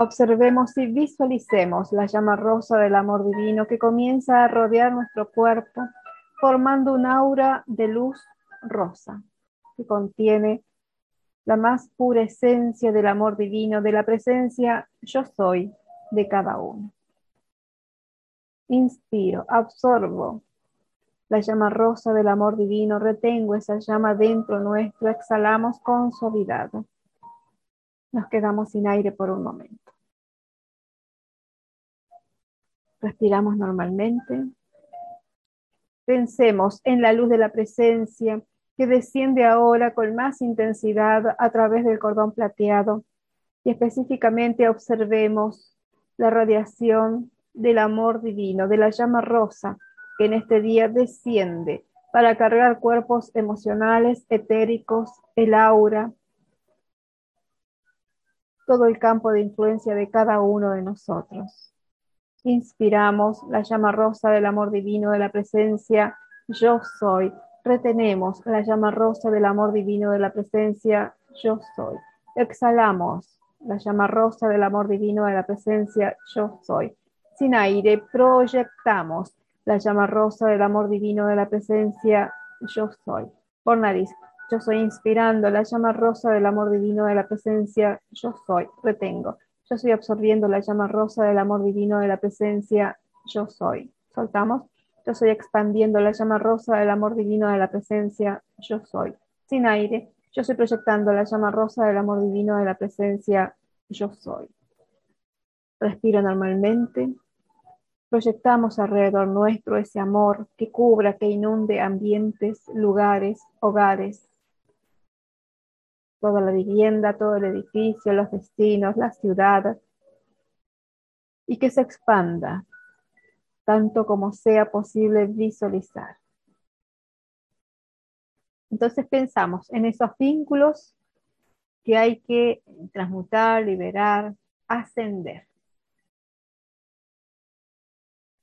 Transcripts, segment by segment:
Observemos y visualicemos la llama rosa del amor divino que comienza a rodear nuestro cuerpo, formando un aura de luz rosa que contiene la más pura esencia del amor divino, de la presencia yo soy de cada uno. Inspiro, absorbo la llama rosa del amor divino, retengo esa llama dentro nuestro, exhalamos con suavidad. Nos quedamos sin aire por un momento. Respiramos normalmente. Pensemos en la luz de la presencia que desciende ahora con más intensidad a través del cordón plateado y específicamente observemos la radiación del amor divino, de la llama rosa que en este día desciende para cargar cuerpos emocionales, etéricos, el aura, todo el campo de influencia de cada uno de nosotros. Inspiramos la llama rosa del amor divino de la presencia yo soy. Retenemos la llama rosa del amor divino de la presencia yo soy. Exhalamos la llama rosa del amor divino de la presencia yo soy. Sin aire proyectamos la llama rosa del amor divino de la presencia yo soy. Por nariz, yo soy inspirando la llama rosa del amor divino de la presencia, yo soy, retengo. Yo estoy absorbiendo la llama rosa del amor divino de la presencia, yo soy. Soltamos. Yo estoy expandiendo la llama rosa del amor divino de la presencia, yo soy. Sin aire, yo estoy proyectando la llama rosa del amor divino de la presencia, yo soy. Respiro normalmente. Proyectamos alrededor nuestro ese amor que cubra, que inunde ambientes, lugares, hogares, toda la vivienda, todo el edificio, los destinos, la ciudad, y que se expanda tanto como sea posible visualizar. Entonces pensamos en esos vínculos que hay que transmutar, liberar, ascender.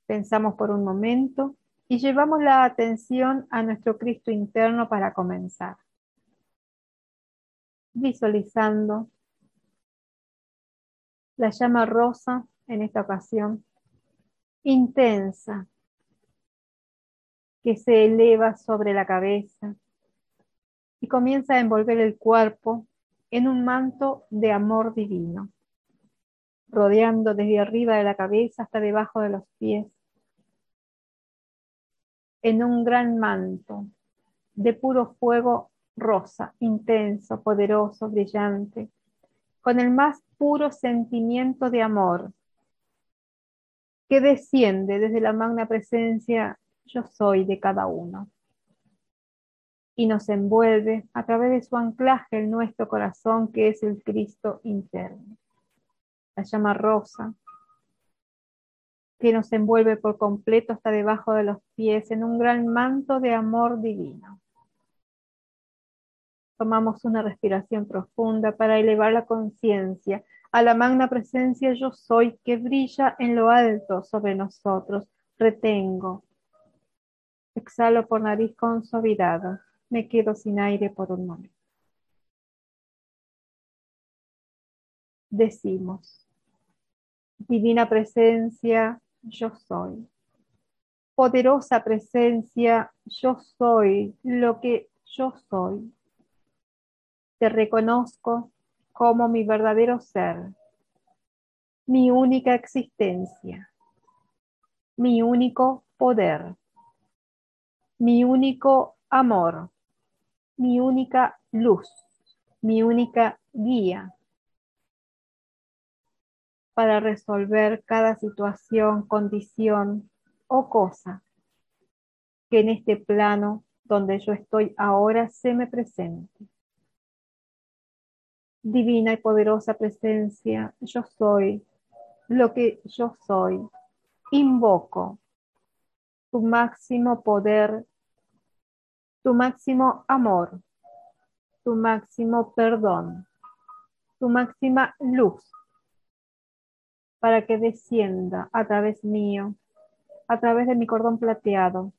Pensamos por un momento y llevamos la atención a nuestro Cristo interno para comenzar visualizando la llama rosa en esta ocasión, intensa, que se eleva sobre la cabeza y comienza a envolver el cuerpo en un manto de amor divino, rodeando desde arriba de la cabeza hasta debajo de los pies, en un gran manto de puro fuego rosa, intenso, poderoso, brillante, con el más puro sentimiento de amor que desciende desde la magna presencia yo soy de cada uno y nos envuelve a través de su anclaje en nuestro corazón que es el Cristo interno. La llama rosa que nos envuelve por completo hasta debajo de los pies en un gran manto de amor divino. Tomamos una respiración profunda para elevar la conciencia a la magna presencia yo soy que brilla en lo alto sobre nosotros. Retengo. Exhalo por nariz con suavidad. Me quedo sin aire por un momento. Decimos, divina presencia, yo soy. Poderosa presencia, yo soy lo que yo soy te reconozco como mi verdadero ser, mi única existencia, mi único poder, mi único amor, mi única luz, mi única guía para resolver cada situación, condición o cosa que en este plano donde yo estoy ahora se me presente divina y poderosa presencia, yo soy lo que yo soy. Invoco tu máximo poder, tu máximo amor, tu máximo perdón, tu máxima luz, para que descienda a través mío, a través de mi cordón plateado,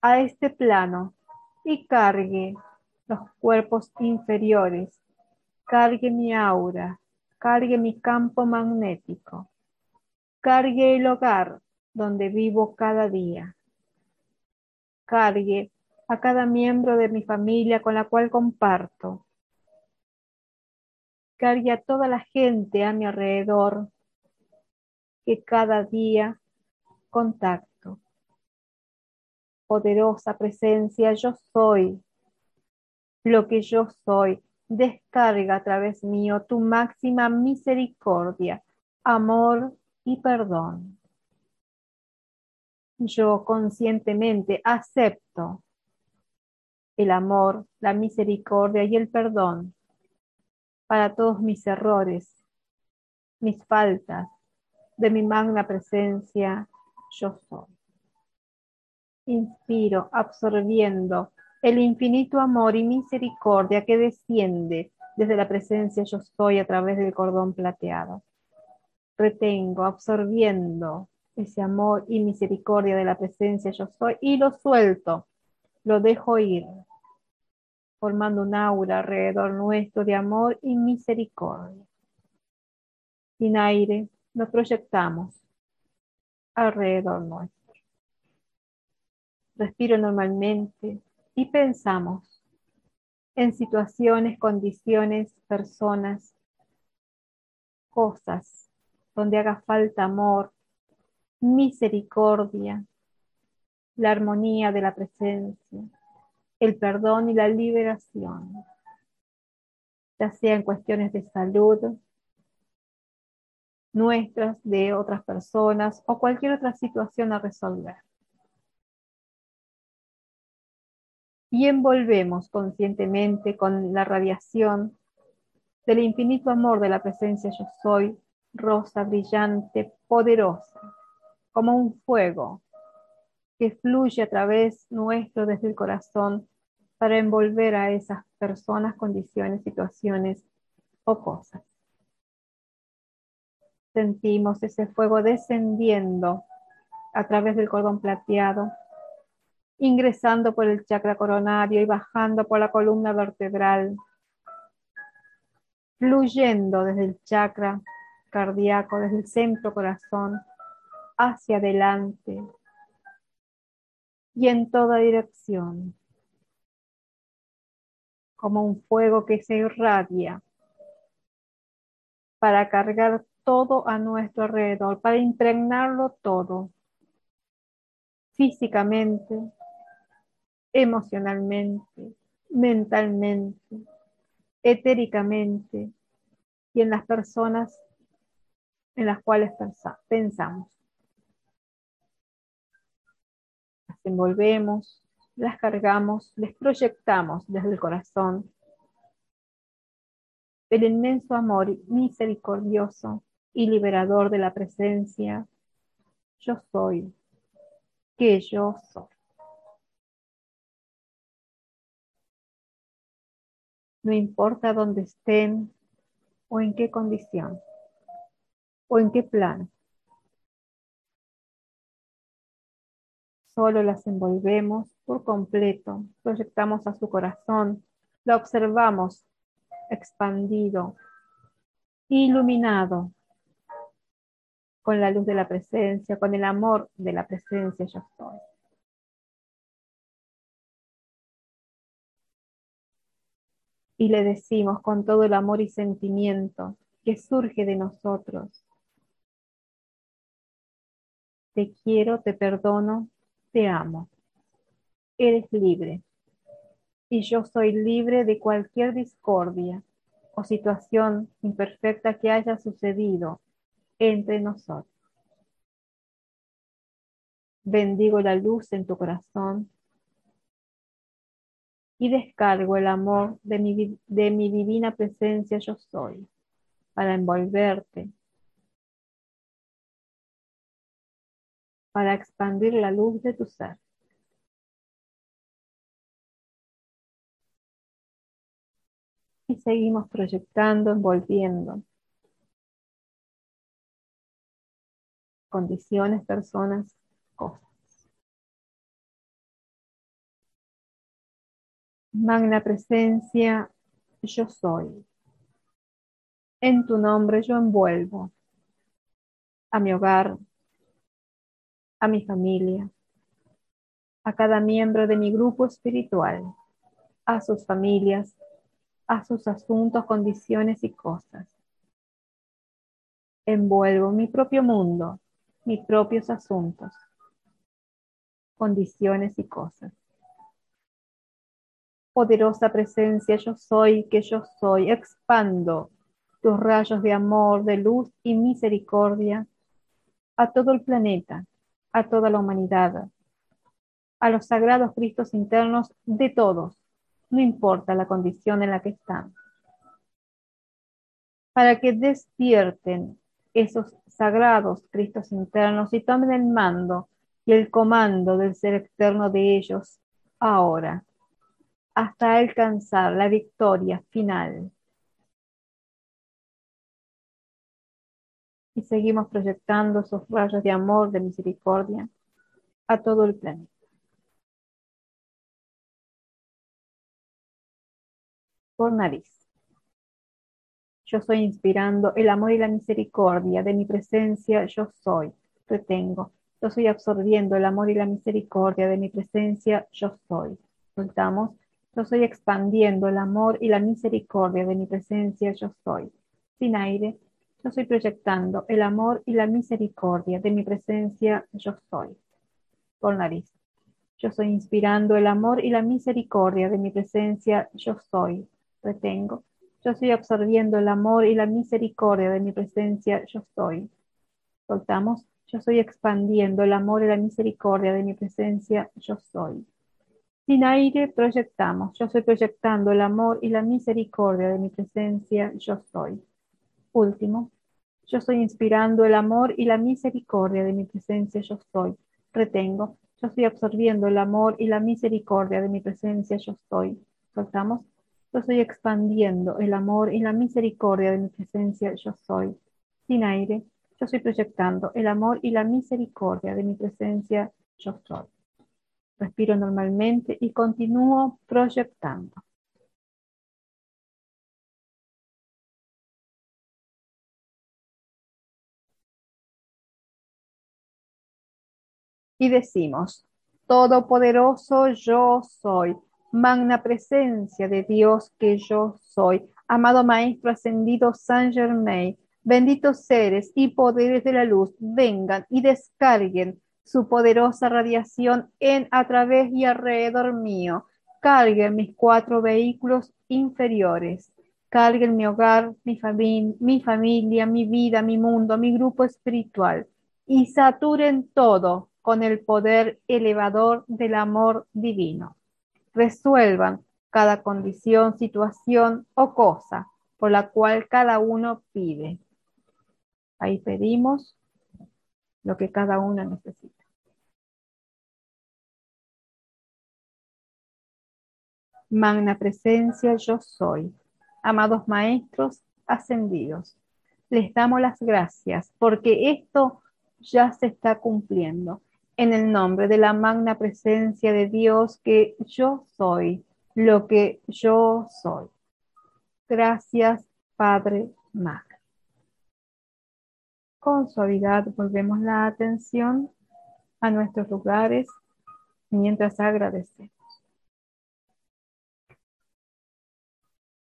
a este plano y cargue los cuerpos inferiores, cargue mi aura, cargue mi campo magnético, cargue el hogar donde vivo cada día, cargue a cada miembro de mi familia con la cual comparto, cargue a toda la gente a mi alrededor que cada día contacto. Poderosa presencia, yo soy lo que yo soy. Descarga a través mío tu máxima misericordia, amor y perdón. Yo conscientemente acepto el amor, la misericordia y el perdón para todos mis errores, mis faltas, de mi magna presencia, yo soy. Inspiro absorbiendo el infinito amor y misericordia que desciende desde la presencia yo soy a través del cordón plateado. Retengo absorbiendo ese amor y misericordia de la presencia yo soy y lo suelto, lo dejo ir, formando un aura alrededor nuestro de amor y misericordia. Sin aire, nos proyectamos alrededor nuestro. Respiro normalmente y pensamos en situaciones, condiciones, personas, cosas donde haga falta amor, misericordia, la armonía de la presencia el perdón y la liberación, ya sea en cuestiones de salud, nuestras, de otras personas o cualquier otra situación a resolver. Y envolvemos conscientemente con la radiación del infinito amor de la presencia yo soy, rosa, brillante, poderosa, como un fuego que fluye a través nuestro desde el corazón para envolver a esas personas, condiciones, situaciones o cosas. Sentimos ese fuego descendiendo a través del cordón plateado, ingresando por el chakra coronario y bajando por la columna vertebral, fluyendo desde el chakra cardíaco, desde el centro corazón, hacia adelante y en toda dirección como un fuego que se irradia para cargar todo a nuestro alrededor, para impregnarlo todo, físicamente, emocionalmente, mentalmente, etéricamente y en las personas en las cuales pensamos. Las envolvemos, las cargamos, les proyectamos desde el corazón el inmenso amor misericordioso y liberador de la presencia, yo soy, que yo soy. No importa dónde estén o en qué condición o en qué plan. Solo las envolvemos por completo, proyectamos a su corazón, la observamos expandido, iluminado con la luz de la presencia, con el amor de la presencia yo soy. Y le decimos con todo el amor y sentimiento que surge de nosotros, te quiero, te perdono, te amo. Eres libre. Y yo soy libre de cualquier discordia o situación imperfecta que haya sucedido entre nosotros. Bendigo la luz en tu corazón y descargo el amor de mi, de mi divina presencia yo soy para envolverte, para expandir la luz de tu ser. Y seguimos proyectando, envolviendo condiciones, personas, cosas. Magna presencia, yo soy. En tu nombre yo envuelvo a mi hogar, a mi familia, a cada miembro de mi grupo espiritual, a sus familias, a sus asuntos, condiciones y cosas. Envuelvo mi propio mundo, mis propios asuntos, condiciones y cosas. Poderosa presencia yo soy, que yo soy, expando tus rayos de amor, de luz y misericordia a todo el planeta, a toda la humanidad, a los sagrados Cristos internos de todos, no importa la condición en la que están, para que despierten esos sagrados Cristos internos y tomen el mando y el comando del ser externo de ellos ahora, hasta alcanzar la victoria final. Y seguimos proyectando esos rayos de amor, de misericordia a todo el planeta. Por nariz. Yo soy inspirando el amor y la misericordia de mi presencia, yo soy, retengo. Yo soy absorbiendo el amor y la misericordia de mi presencia, yo soy. Soltamos. Yo soy expandiendo el amor y la misericordia de mi presencia, yo soy. Sin aire, yo soy proyectando el amor y la misericordia de mi presencia, yo soy. Con nariz. Yo soy inspirando el amor y la misericordia de mi presencia, yo soy. Retengo. Yo estoy absorbiendo el amor y la misericordia de mi presencia, yo soy. Soltamos. Yo estoy expandiendo el amor y la misericordia de mi presencia, yo soy. Sin aire proyectamos. Yo estoy proyectando el amor y la misericordia de mi presencia, yo soy. Último. Yo estoy inspirando el amor y la misericordia de mi presencia, yo soy. Retengo. Yo estoy absorbiendo el amor y la misericordia de mi presencia, yo soy. Soltamos. Yo estoy expandiendo el amor y la misericordia de mi presencia, yo soy. Sin aire, yo estoy proyectando el amor y la misericordia de mi presencia, yo soy. Respiro normalmente y continúo proyectando. Y decimos, Todopoderoso yo soy magna presencia de Dios que yo soy, amado Maestro ascendido Saint Germain, benditos seres y poderes de la luz, vengan y descarguen su poderosa radiación en, a través y alrededor mío. Carguen mis cuatro vehículos inferiores. Carguen mi hogar, mi, mi familia, mi vida, mi mundo, mi grupo espiritual. Y saturen todo con el poder elevador del amor divino resuelvan cada condición, situación o cosa por la cual cada uno pide. Ahí pedimos lo que cada uno necesita. Magna presencia yo soy. Amados maestros ascendidos, les damos las gracias porque esto ya se está cumpliendo en el nombre de la magna presencia de Dios que yo soy lo que yo soy. Gracias, Padre Magno. Con suavidad volvemos la atención a nuestros lugares mientras agradecemos.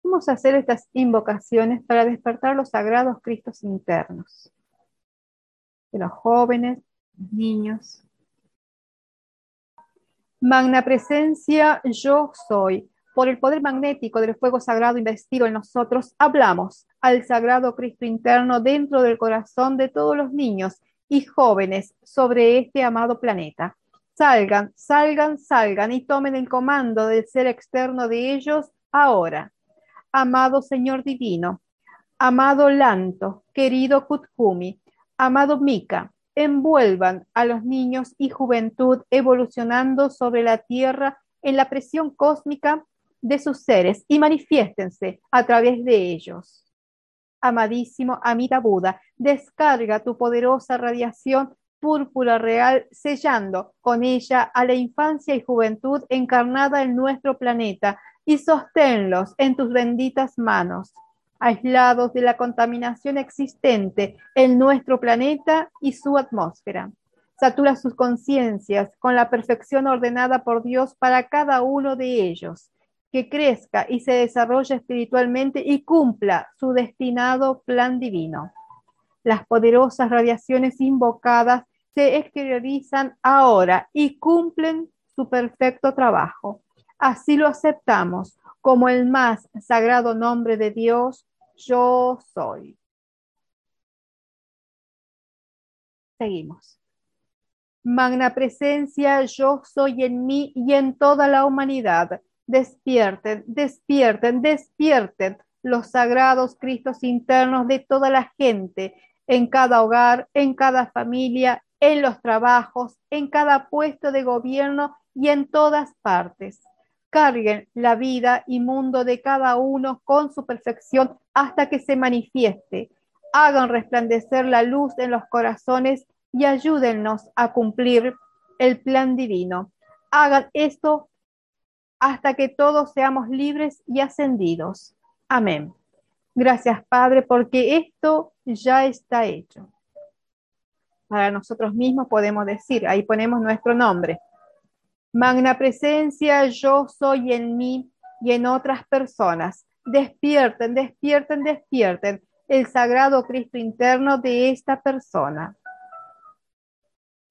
Vamos a hacer estas invocaciones para despertar los sagrados Cristos internos de los jóvenes, niños, Magna presencia, yo soy. Por el poder magnético del fuego sagrado investido en nosotros, hablamos al sagrado Cristo interno dentro del corazón de todos los niños y jóvenes sobre este amado planeta. Salgan, salgan, salgan y tomen el comando del ser externo de ellos ahora. Amado Señor Divino, amado Lanto, querido Kutkumi, amado Mika, envuelvan a los niños y juventud evolucionando sobre la Tierra en la presión cósmica de sus seres y manifiéstense a través de ellos. Amadísimo Amita Buda, descarga tu poderosa radiación púrpura real, sellando con ella a la infancia y juventud encarnada en nuestro planeta y sosténlos en tus benditas manos. aislados de la contaminación existente en nuestro planeta y su atmósfera. Satura sus conciencias con la perfección ordenada por Dios para cada uno de ellos, que crezca y se desarrolle espiritualmente y cumpla su destinado plan divino. Las poderosas radiaciones invocadas se exteriorizan ahora y cumplen su perfecto trabajo. Así lo aceptamos como el más sagrado nombre de Dios, yo soy. Seguimos. Magna presencia, yo soy en mí y en toda la humanidad. Despierten, despierten, despierten los sagrados Cristos internos de toda la gente, en cada hogar, en cada familia, en los trabajos, en cada puesto de gobierno y en todas partes. Carguen la vida y mundo de cada uno con su perfección hasta que se manifieste. Hagan resplandecer la luz en los corazones y ayúdennos a cumplir el plan divino. Hagan esto hasta que todos seamos libres y ascendidos. Amén. Gracias, Padre, porque esto ya está hecho. Para nosotros mismos podemos decir, ahí ponemos nuestro nombre. Magna presencia, yo soy en mí y en otras personas. Despierten, despierten, despierten el sagrado Cristo interno de esta persona.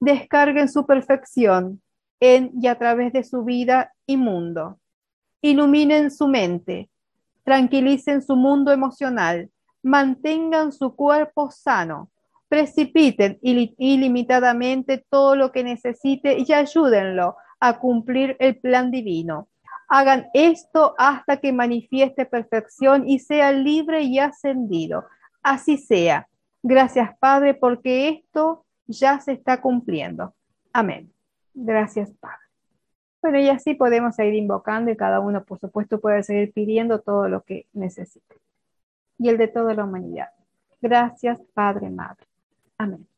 Descarguen su perfección en y a través de su vida y mundo. Iluminen su mente, tranquilicen su mundo emocional, mantengan su cuerpo sano, precipiten ilimitadamente todo lo que necesite y ayúdenlo a cumplir el plan divino. Hagan esto hasta que manifieste perfección y sea libre y ascendido. Así sea. Gracias, Padre, porque esto ya se está cumpliendo. Amén. Gracias, Padre. Bueno, y así podemos seguir invocando y cada uno, por supuesto, puede seguir pidiendo todo lo que necesite. Y el de toda la humanidad. Gracias, Padre, Madre. Amén.